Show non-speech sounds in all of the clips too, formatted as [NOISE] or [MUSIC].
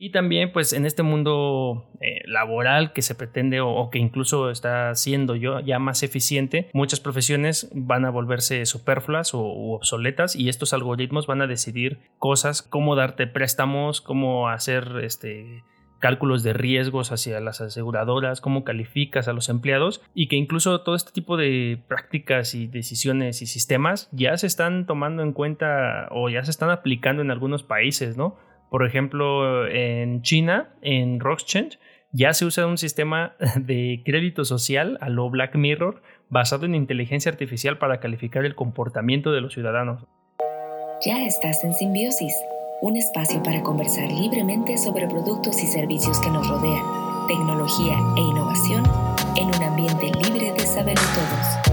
Y también, pues, en este mundo eh, laboral que se pretende o, que incluso está siendo yo ya más eficiente, muchas profesiones van a volverse superfluas o obsoletas y estos algoritmos van a decidir cosas, cómo darte préstamos, cómo hacer este cálculos de riesgos hacia las aseguradoras, cómo calificas a los empleados y que incluso todo este tipo de prácticas y decisiones y sistemas ya se están tomando en cuenta o ya se están aplicando en algunos países, ¿no? Por ejemplo, en China, en Rockchange, ya se usa un sistema [LAUGHS] de crédito social a lo Black Mirror basado en inteligencia artificial para calificar el comportamiento de los ciudadanos. Ya estás en Simbiosis, un espacio para conversar libremente sobre productos y servicios que nos rodean, tecnología e innovación en un ambiente libre de saberlo todos.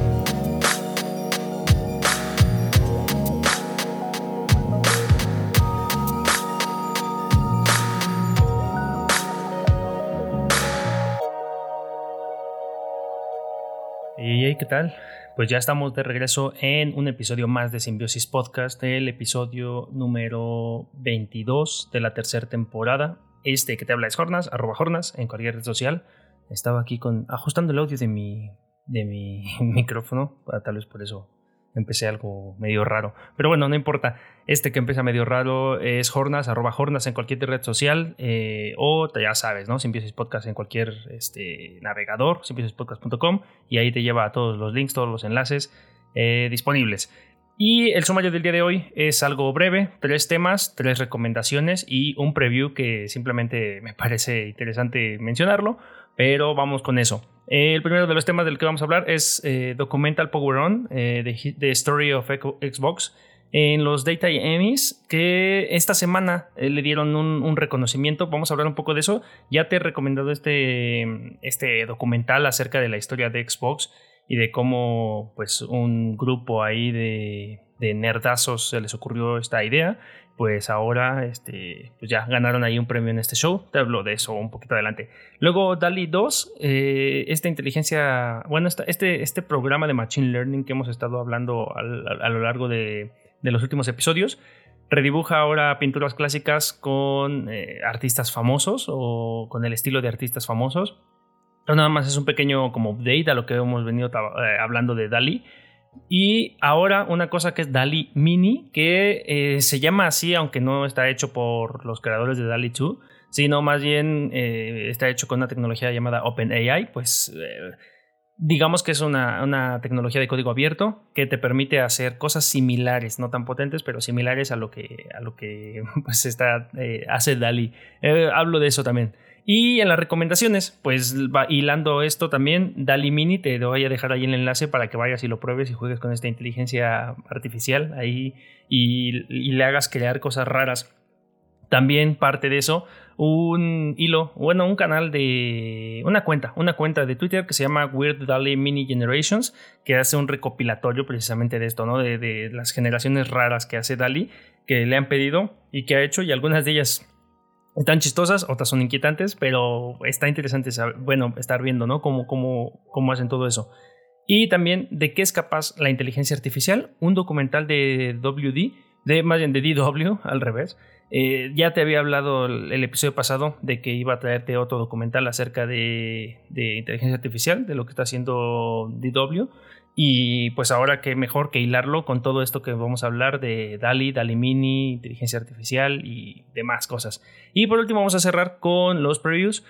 ¿Qué tal? Pues ya estamos de regreso en un episodio más de Simbiosis Podcast, el episodio número 22 de la tercera temporada. Este que te habla es Jornas, arroba Jornas, en cualquier red social. Estaba aquí con, ajustando el audio de mi, de mi [LAUGHS] micrófono, tal vez por eso empecé algo medio raro. Pero bueno, no importa. Este que empieza medio raro es Jornas, arroba Jornas en cualquier red social. Eh, o ya sabes, ¿no? Si empiezas podcast en cualquier este, navegador, podcast.com y ahí te lleva a todos los links, todos los enlaces eh, disponibles. Y el sumario del día de hoy es algo breve, tres temas, tres recomendaciones y un preview que simplemente me [LAUGHS] parece interesante mencionarlo, pero vamos con eso. el primero de los temas del que vamos a hablar es eh, Documental Power On, eh, The Story of Xbox, en los Data Emmys, que esta semana eh, le dieron un, un, reconocimiento. Vamos a hablar un poco de eso. Ya te he recomendado este, este documental acerca de la historia de Xbox y de cómo pues un grupo ahí de, de nerdazos se les ocurrió esta idea, pues ahora este, pues ya ganaron ahí un premio en este show. Te hablo de eso un poquito adelante. Luego DALI 2, eh, esta inteligencia, bueno, este, este programa de Machine Learning que hemos estado hablando a, lo largo de, de, los últimos episodios, redibuja ahora pinturas clásicas con eh, artistas famosos o con el estilo de artistas famosos pero nada más es un pequeño como update a lo que hemos venido eh, hablando de DALI. Y ahora una cosa que es DALI Mini, que eh, se llama así, aunque no está hecho por los creadores de DALI 2, sino más bien eh, está hecho con una tecnología llamada OpenAI, pues digamos que es una, una, tecnología de código abierto que te permite hacer cosas similares, no tan potentes, pero similares a lo que, a lo que [LAUGHS] pues está, hace DALI. hablo de eso también. Y en las recomendaciones, pues va hilando esto también, Dali Mini, te voy a dejar ahí el enlace para que vayas y lo pruebes y juegues con esta inteligencia artificial ahí y, le hagas crear cosas raras. También parte de eso, un hilo, bueno, un canal de una cuenta, una cuenta de Twitter que se llama Weird Dali Mini Generations, que hace un recopilatorio precisamente de esto, ¿no? De, de las generaciones raras que hace Dali, que le han pedido y que ha hecho, y algunas de ellas están chistosas, otras son inquietantes, pero está interesante bueno, estar viendo, ¿no? Cómo, cómo, cómo hacen todo eso. Y también de qué es capaz la inteligencia artificial, un documental de WD, de más bien de DW, [LAUGHS] al revés. Eh, ya te había hablado el, episodio pasado de que iba a traerte otro documental acerca de, de inteligencia artificial, de lo que está haciendo DW. Y pues ahora qué mejor que hilarlo con todo esto que vamos a hablar de DALI, DALI Mini, inteligencia artificial y demás cosas. Y por último vamos a cerrar con los previews.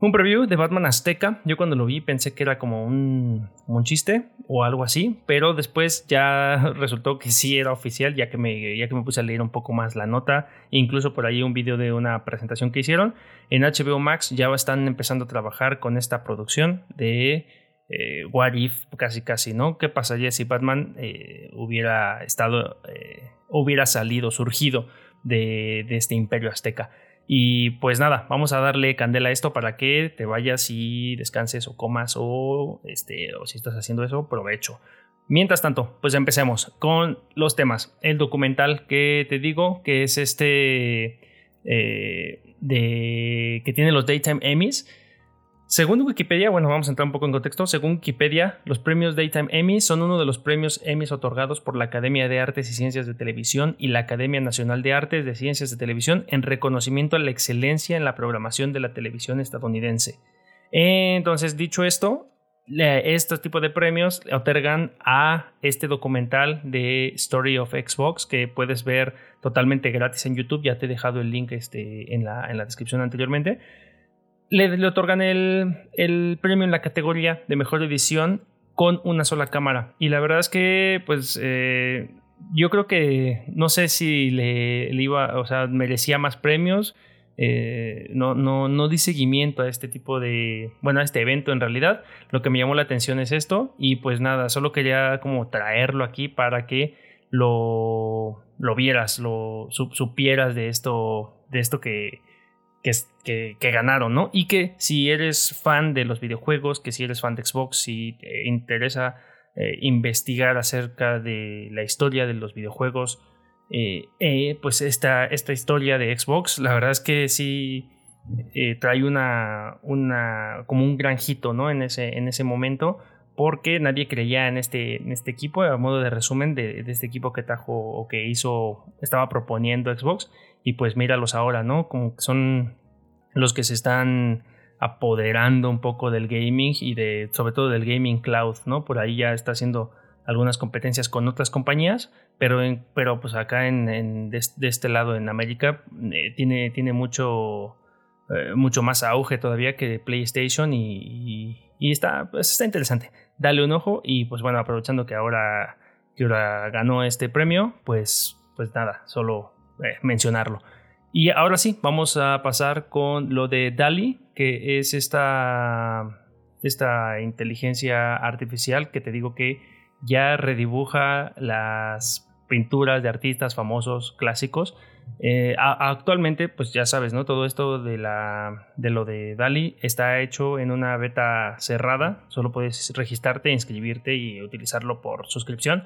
Un preview de Batman Azteca. Yo cuando lo vi pensé que era como un, un chiste o algo así, pero después ya [LAUGHS] resultó que sí era oficial, ya que, me, ya que me puse a leer un poco más la nota, incluso por ahí un video de una presentación que hicieron. En HBO Max ya están empezando a trabajar con esta producción de eh, what if, casi casi, ¿no? ¿Qué pasaría si Batman eh, hubiera estado, eh, hubiera salido, surgido de, este imperio azteca? Y pues nada, vamos a darle candela a esto para que te vayas y descanses o comas o, este, o si estás haciendo eso, provecho. Mientras tanto, pues empecemos con los temas. El documental que te digo, que es este de, que tiene los Daytime Emmys, Según Wikipedia, bueno, vamos a entrar un poco en contexto. Según Wikipedia, los premios Daytime Emmy son uno de los premios Emmy otorgados por la Academia de Artes y Ciencias de Televisión y la Academia Nacional de Artes de Ciencias de Televisión en reconocimiento a la excelencia en la programación de la televisión estadounidense. Entonces, dicho esto, estos tipos de premios otorgan a este documental de Story of Xbox que puedes ver totalmente gratis en YouTube. Ya te he dejado el link este, en, la, en la descripción anteriormente. Le, otorgan el, premio en la categoría de mejor edición con una sola cámara. Y la verdad es que, pues, eh, yo creo que no sé si le, le, iba, o sea, merecía más premios. Eh, no, no, no di seguimiento a este tipo de, bueno, a este evento en realidad. Lo que me llamó la atención es esto y pues nada, solo quería como traerlo aquí para que lo, lo vieras, lo supieras de esto, de esto que, que, ganaron, ¿no? Y que si eres fan de los videojuegos, que si eres fan de Xbox, si te interesa eh, investigar acerca de la historia de los videojuegos, eh, eh, pues esta, esta historia de Xbox, la verdad es que sí trae una, una, como un granjito, ¿no? En ese, en ese momento, porque nadie creía en este, en este equipo, a modo de resumen de, este equipo que trajo o que hizo, estaba proponiendo Xbox, y pues míralos ahora, ¿no? Como que son los que se están apoderando un poco del gaming y de, sobre todo del gaming cloud, ¿no? Por ahí ya está haciendo algunas competencias con otras compañías, pero, pero pues acá en, de, este lado en América eh, tiene, tiene mucho, eh, mucho más auge todavía que PlayStation y, y, está, pues está interesante. Dale un ojo y pues bueno, aprovechando que ahora, que ahora ganó este premio, pues, pues nada, solo eh, mencionarlo. Y ahora sí, vamos a pasar con lo de DALI, que es esta, esta inteligencia artificial que te digo que ya redibuja las pinturas de artistas famosos clásicos. Eh, actualmente, pues ya sabes, ¿no? Todo esto de, la, de lo de Dali está hecho en una beta cerrada. Solo puedes registrarte, inscribirte y utilizarlo por suscripción.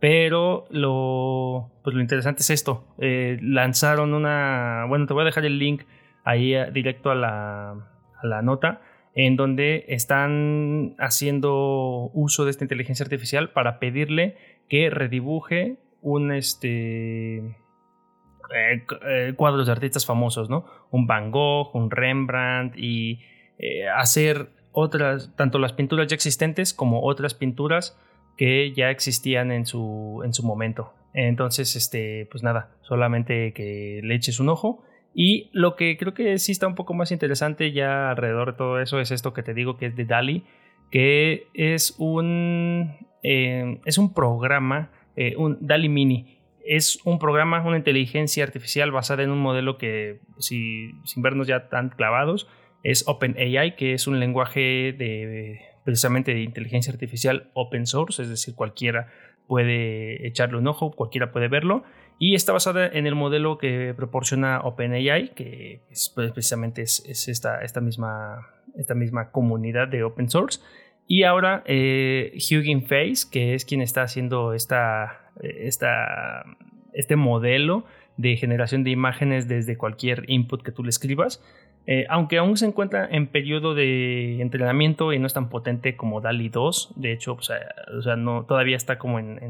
Pero lo, pues lo interesante es esto. Eh, lanzaron una... Bueno, te voy a dejar el link ahí eh, directo a la, a la nota en donde están haciendo uso de esta inteligencia artificial para pedirle que redibuje un este eh, eh, cuadros de artistas famosos, ¿no? Un Van Gogh, un Rembrandt y eh, hacer otras, tanto las pinturas ya existentes como otras pinturas que ya existían en su, en su momento. Entonces, este, pues nada, solamente que le eches un ojo y lo que creo que sí está un poco más interesante ya alrededor de todo eso es esto que te digo que es de DALI, que es un, es un programa, eh, un DALI Mini. Es un programa, una inteligencia artificial basada en un modelo que, si, sin vernos ya tan clavados, es OpenAI, que es un lenguaje de precisamente de inteligencia artificial open source, es decir, cualquiera puede echarle un ojo, cualquiera puede verlo y está basada en el modelo que proporciona OpenAI, que es, pues, precisamente es, esta, esta, misma, esta misma comunidad de open source. Y ahora eh, Hugging Face, que es quien está haciendo esta, esta, este modelo de generación de imágenes desde cualquier input que tú le escribas, eh, aunque aún se encuentra en periodo de entrenamiento y no es tan potente como DALI 2, de hecho, o sea, no, todavía está como en,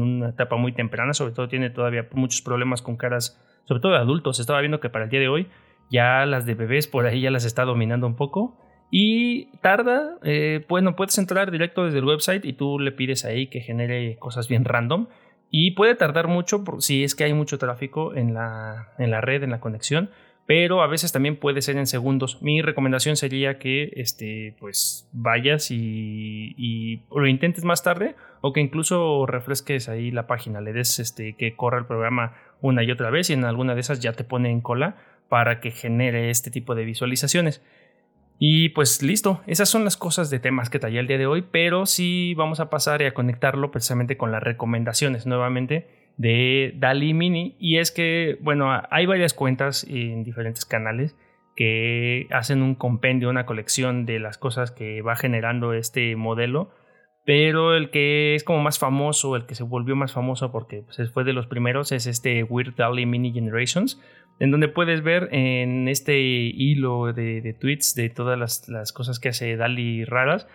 una etapa muy temprana, sobre todo tiene todavía muchos problemas con caras, sobre todo de adultos. Estaba viendo que para el día de hoy ya las de bebés por ahí ya las está dominando un poco. Y tarda, eh, bueno, puedes entrar directo desde el website y tú le pides ahí que genere cosas bien random. Y puede tardar mucho si es que hay mucho tráfico en la, en la red, en la conexión pero a veces también puede ser en segundos. Mi recomendación sería que este, pues vayas y, lo intentes más tarde o que incluso refresques ahí la página, le des este, que corra el programa una y otra vez y en alguna de esas ya te pone en cola para que genere este tipo de visualizaciones. Y pues listo, esas son las cosas de temas que tallé el día de hoy, pero sí vamos a pasar y a conectarlo precisamente con las recomendaciones nuevamente de Dali Mini y es que, bueno, hay varias cuentas en diferentes canales que hacen un compendio, una colección de las cosas que va generando este modelo, pero el que es como más famoso, el que se volvió más famoso porque pues, fue de los primeros, es este Weird Dali Mini Generations. En donde puedes ver en este hilo de, tweets de todas las, cosas que hace Dali raras,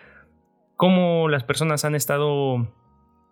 cómo las personas han estado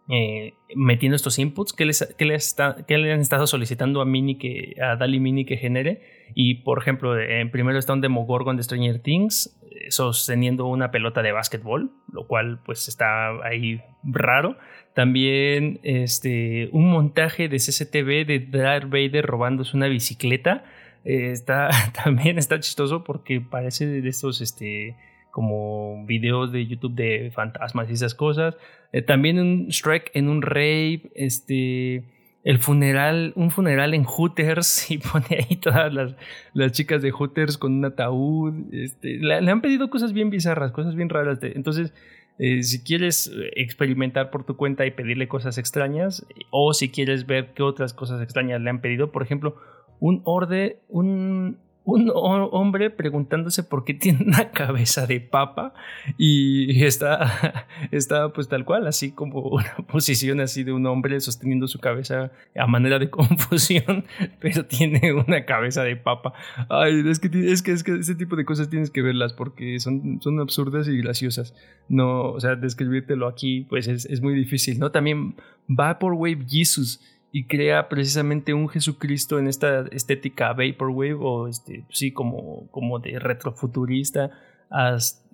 eh, metiendo estos inputs que les, que les, le han estado solicitando a Mini que a Dali Mini que genere y por ejemplo primero está un Demogorgon de Stranger Things eh, sosteniendo una pelota de básquetbol lo cual pues está ahí raro. También este un montaje de CCTV de Darth Vader robándose una bicicleta. Eh, está [LAUGHS] también está chistoso porque parece de estos este como videos de YouTube de fantasmas y esas cosas. Eh, también un Shrek en un rave, este, el funeral, un funeral en Hooters [LAUGHS] y pone ahí todas las, las chicas de Hooters con un ataúd. Este, le, han pedido cosas bien bizarras, cosas bien raras. entonces, eh, si quieres experimentar por tu cuenta y pedirle cosas extrañas, o si quieres ver qué otras cosas extrañas le han pedido, por ejemplo, un orde, un, un hombre preguntándose por qué [LAUGHS] tiene una cabeza de papa y está, está pues tal cual, así como una [LAUGHS] posición así de un hombre sosteniendo su cabeza a manera de [LAUGHS] confusión, pero tiene una cabeza de papa. Ay, es que, es que, es que ese tipo de cosas tienes que verlas porque son, son absurdas y graciosas. No, o sea, describírtelo aquí pues es, es muy difícil, ¿no? También Vaporwave Jesus y crea precisamente un Jesucristo en esta estética vaporwave o este sí como como de retrofuturista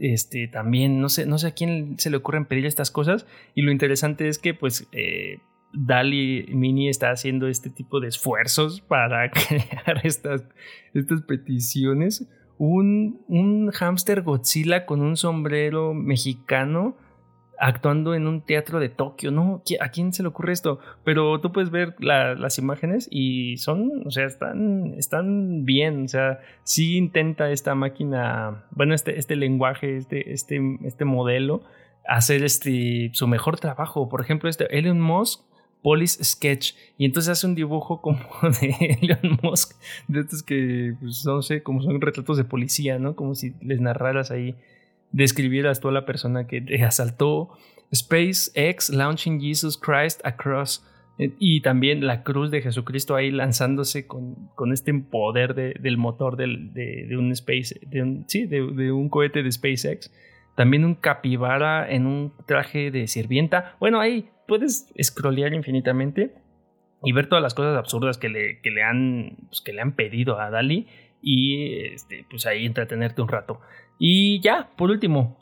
este también no sé no sé a quién se le ocurren pedir estas cosas y lo interesante es que pues eh, Dali Mini está haciendo este tipo de esfuerzos para [LAUGHS] crear estas, estas peticiones. Un, un hámster Godzilla con un sombrero mexicano actuando en un teatro de Tokio, ¿no? ¿A quién se le ocurre esto? Pero tú puedes ver las imágenes y son, o sea, están, están bien, o sea, sí intenta esta máquina, bueno, este, este lenguaje, este, este, este modelo, hacer este, su mejor trabajo. Por ejemplo, este Elon Musk Police Sketch. Y entonces hace un dibujo como [LAUGHS] de Elon Musk, de estos que, pues, no sé, como son retratos de policía, ¿no? Como si les narraras ahí describieras tú a la persona que te [LAUGHS] asaltó. SpaceX launching Jesus Christ across. Eh, y también la cruz de Jesucristo ahí lanzándose con, con este poder del motor de, un space, de un, sí, de, un cohete de SpaceX. También un capibara en un traje de sirvienta. Bueno, ahí puedes scrollear infinitamente y ver todas las cosas absurdas que le, que le, han, pues, que le han pedido a Dali y este, pues ahí entretenerte un rato. Y ya, por último,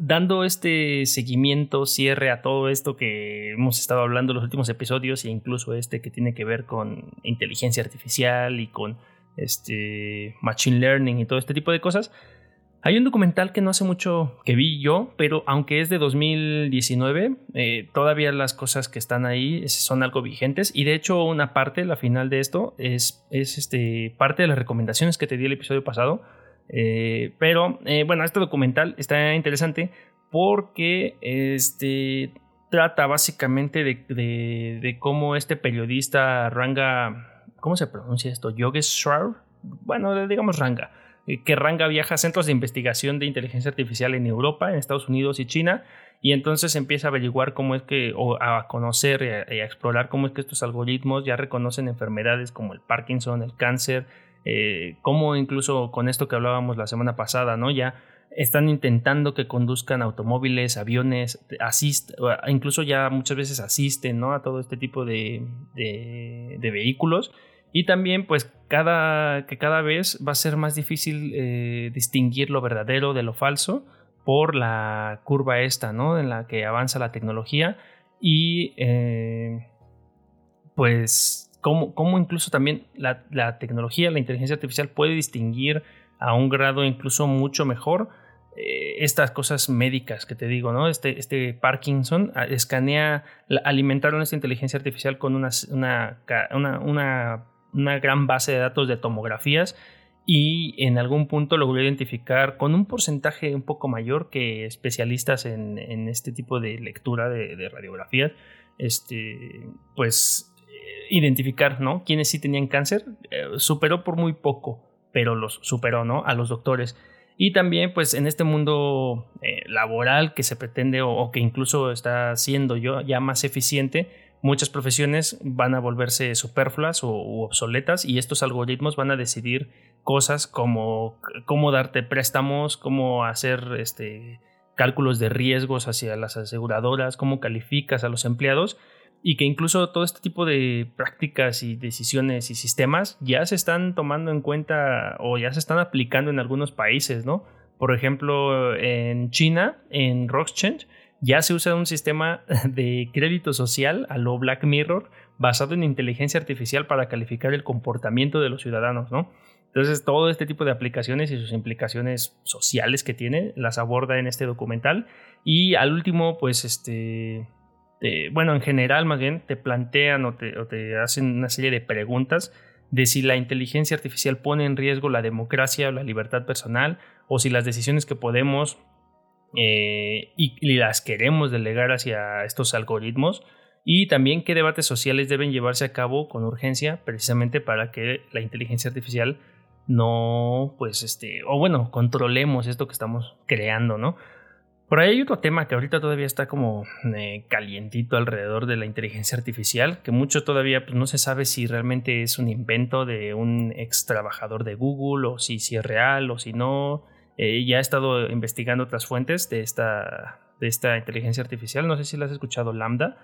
dando este seguimiento, cierre a todo esto que hemos estado hablando en los últimos episodios e incluso este que tiene que ver con inteligencia artificial y con este machine learning y todo este tipo de cosas. Hay un documental que no hace mucho que vi yo, pero aunque es de 2019, eh, todavía las cosas que están ahí son algo vigentes. Y de hecho, una parte, la final de esto, es, es este, parte de las recomendaciones que te di el episodio pasado eh, pero eh, bueno, este documental está interesante porque este, trata básicamente de, cómo este periodista Ranga, ¿cómo se pronuncia esto? Yogeshwar, bueno, digamos Ranga, eh, que Ranga viaja a centros de investigación de inteligencia artificial en Europa, en Estados Unidos y China, y entonces empieza a averiguar cómo es que, o a conocer y a explorar cómo es que estos algoritmos ya reconocen enfermedades como el Parkinson, el cáncer, eh, como incluso con esto que hablábamos la semana pasada, ¿no? Ya están intentando que conduzcan automóviles, aviones, asist, incluso ya muchas veces asisten, ¿no? A todo este tipo de, de, vehículos. Y también, pues, cada, que cada vez va a ser más difícil eh, distinguir lo verdadero de lo falso por la curva esta, ¿no? En la que avanza la tecnología. Y, eh, pues, cómo, incluso también la, tecnología, la inteligencia artificial puede distinguir a un grado incluso mucho mejor eh, estas cosas médicas que te digo, ¿no? Este, este Parkinson escanea, alimentaron esta inteligencia artificial con una, una, una, gran base de datos de tomografías y en algún punto logró identificar con un porcentaje un poco mayor que especialistas en, este tipo de lectura de, de radiografías, este, pues identificar, ¿no? Quienes sí tenían cáncer, eh, superó por muy poco, pero los superó, ¿no? A los doctores. Y también, pues, en este mundo eh, laboral que se pretende o, que incluso está siendo yo ya más eficiente, muchas profesiones van a volverse superfluas o obsoletas y estos algoritmos van a decidir cosas como cómo darte préstamos, cómo hacer este, cálculos de riesgos hacia las aseguradoras, cómo calificas a los empleados y que incluso todo este tipo de prácticas y decisiones y sistemas ya se están tomando en cuenta o ya se están aplicando en algunos países, ¿no? Por ejemplo, en China, en Rockchange, ya se usa un sistema [LAUGHS] de crédito social a lo Black Mirror basado en inteligencia artificial para calificar el comportamiento de los ciudadanos, ¿no? Entonces, todo este tipo de aplicaciones y sus implicaciones sociales que tiene las aborda en este documental. Y al último, pues, este, bueno, en general, más bien, te plantean o te, hacen una serie de preguntas de si la inteligencia artificial pone en riesgo la democracia o la libertad personal, o si las decisiones que podemos eh, y, las queremos delegar hacia estos algoritmos y también qué debates sociales deben llevarse a cabo con urgencia precisamente para que la inteligencia artificial no, pues, este, o bueno, controlemos esto que estamos creando, ¿no? Por ahí hay otro tema que ahorita todavía está como eh, calientito alrededor de la inteligencia artificial, que mucho todavía pues, no se sabe si realmente es un invento de un ex trabajador de Google o si, si es real o si no. Eh, ya he estado investigando otras fuentes de esta, de esta inteligencia artificial. No sé si la has escuchado, Lambda.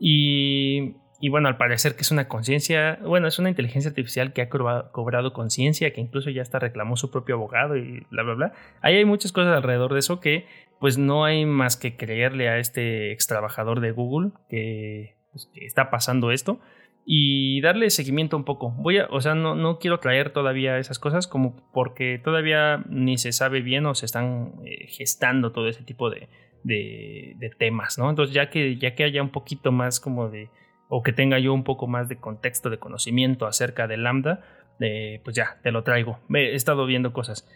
Y, y bueno, al parecer que es una conciencia, bueno, es una inteligencia artificial que ha cobrado, conciencia, que incluso ya hasta reclamó su propio abogado y bla, bla, bla. Hay muchas cosas alrededor de eso que pues no hay más que creerle a este ex trabajador de Google que, pues, que está pasando esto y darle seguimiento un poco. Voy a, o sea, no, no quiero traer todavía esas cosas como porque todavía ni se sabe bien o se están eh, gestando todo ese tipo de, de, temas, ¿no? Entonces ya que, ya que haya un poquito más como de, o que tenga yo un poco más de contexto, de conocimiento acerca de Lambda, eh, pues ya, te lo traigo. He estado viendo cosas.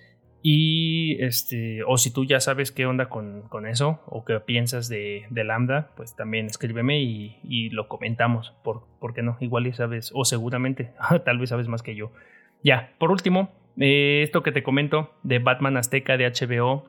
Y este, o si tú ya sabes qué onda con, eso o qué piensas de, Lambda, pues también escríbeme y, lo comentamos. Por, ¿Por, qué no? Igual y sabes, o seguramente, [LAUGHS] tal vez sabes más que yo. Ya, por último, eh, esto que te comento de Batman Azteca de HBO,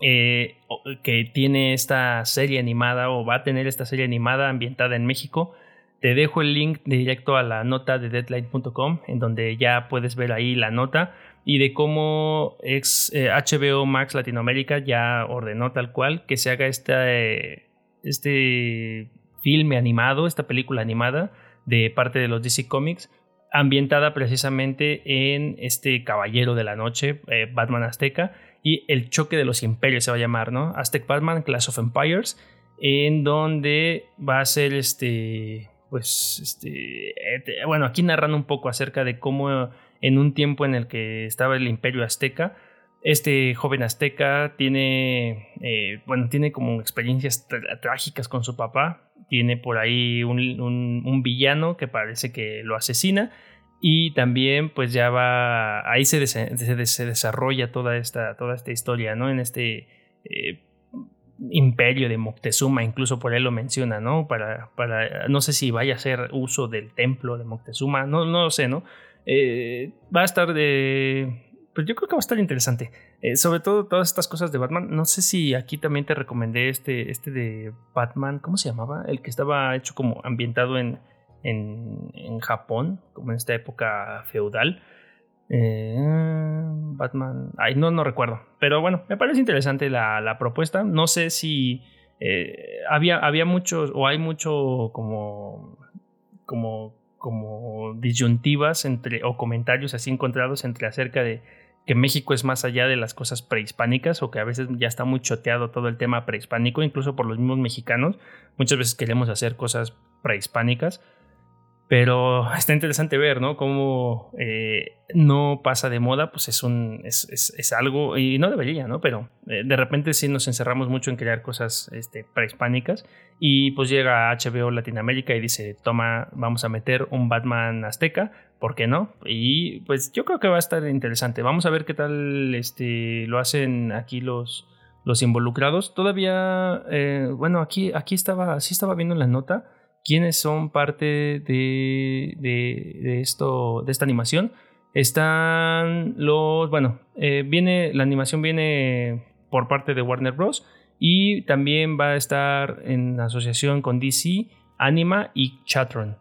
eh, que tiene esta serie animada o va a tener esta serie animada ambientada en México. Te dejo el link directo a la nota de deadline.com en donde ya puedes ver ahí la nota y de cómo ex, HBO eh, Max Latinoamérica ya ordenó tal cual que se haga este, este filme animado, esta película animada de parte de los DC Comics, ambientada precisamente en este Caballero de la Noche, eh, Batman Azteca, y el choque de los imperios se va a llamar, ¿no? Aztec Batman, Clash of Empires, en donde va a ser este, pues, este, eh, bueno, aquí narran un poco acerca de cómo en un tiempo en el que estaba el imperio azteca. Este joven azteca tiene, eh, bueno, tiene como experiencias trágicas con su papá. Tiene por ahí un, villano que parece que lo asesina. Y también, pues ya va. Ahí se, desarrolla toda esta, toda esta historia, ¿no? En este eh, imperio de Moctezuma, incluso por él lo menciona, ¿no? Para, para. No sé si vaya a hacer uso del templo de Moctezuma, no, no lo sé, ¿no? Eh, va a estar de... Pues yo creo que va a estar interesante. Eh, sobre todo todas estas cosas de Batman. No sé si aquí también te recomendé este, este de Batman. ¿Cómo se llamaba? El que estaba hecho como ambientado en, en, Japón, como en esta época feudal. Eh, Batman. Ay, no, no recuerdo. Pero bueno, me parece interesante la, la propuesta. No sé si había, había muchos o hay mucho como. como como disyuntivas entre, o comentarios así encontrados entre acerca de que México es más allá de las cosas prehispánicas o que a veces ya está muy choteado todo el tema prehispánico, incluso por los mismos mexicanos. Muchas veces queremos hacer cosas prehispánicas pero está interesante ver, ¿no? Cómo eh, no pasa de moda, pues es, un, es, algo, y no debería, ¿no? Pero eh, de repente sí nos encerramos mucho en crear cosas este, prehispánicas y pues llega HBO Latinoamérica y dice, toma, vamos a meter un Batman azteca, ¿por qué no? Y pues yo creo que va a estar interesante. Vamos a ver qué tal este, lo hacen aquí los, los involucrados. Todavía, eh, bueno, aquí, aquí estaba, sí estaba viendo la nota quiénes son parte de, esto, de esta animación. Están los, bueno, eh, viene, la animación viene por parte de Warner Bros. Y también va a estar en asociación con DC Anima y Chatron.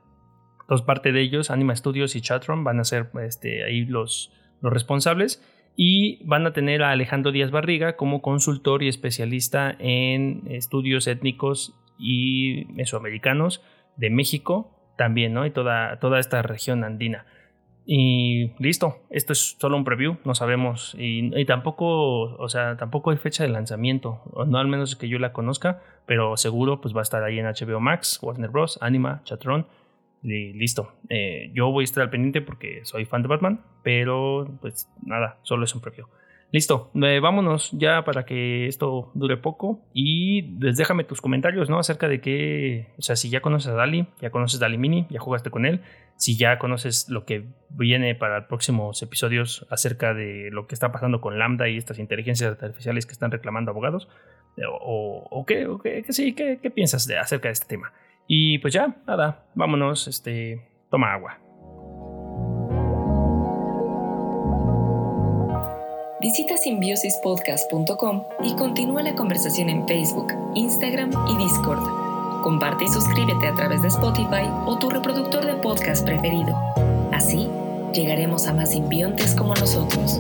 Dos parte de ellos, Anima Studios y Chatron, van a ser este, ahí los, los responsables y van a tener a Alejandro Díaz Barriga como consultor y especialista en estudios étnicos y mesoamericanos de México también, ¿no? Y toda, toda esta región andina. Y listo, esto es solo un preview, no sabemos. Y, tampoco, o sea, tampoco hay fecha de lanzamiento, no al menos que yo la conozca, pero seguro pues va a estar ahí en HBO Max, Warner Bros., Anima, Chatron. Y listo. Eh, yo voy a estar al pendiente porque soy fan de Batman, pero pues nada, solo es un preview. Listo, eh, vámonos ya para que esto dure poco y pues, déjame tus comentarios, ¿no? Acerca de qué, o sea, si ya conoces a Dali, ya conoces Dali Mini, ya jugaste con él, si ya conoces lo que viene para próximos episodios acerca de lo que está pasando con Lambda y estas inteligencias artificiales que están reclamando abogados, eh, o, qué, o qué, sí, qué, qué piensas de, acerca de este tema. Y pues ya, nada, vámonos, este, toma agua. Visita simbiosispodcast.com y continúa la conversación en Facebook, Instagram y Discord. Comparte y suscríbete a través de Spotify o tu reproductor de podcast preferido. Así, llegaremos a más simbiontes como nosotros.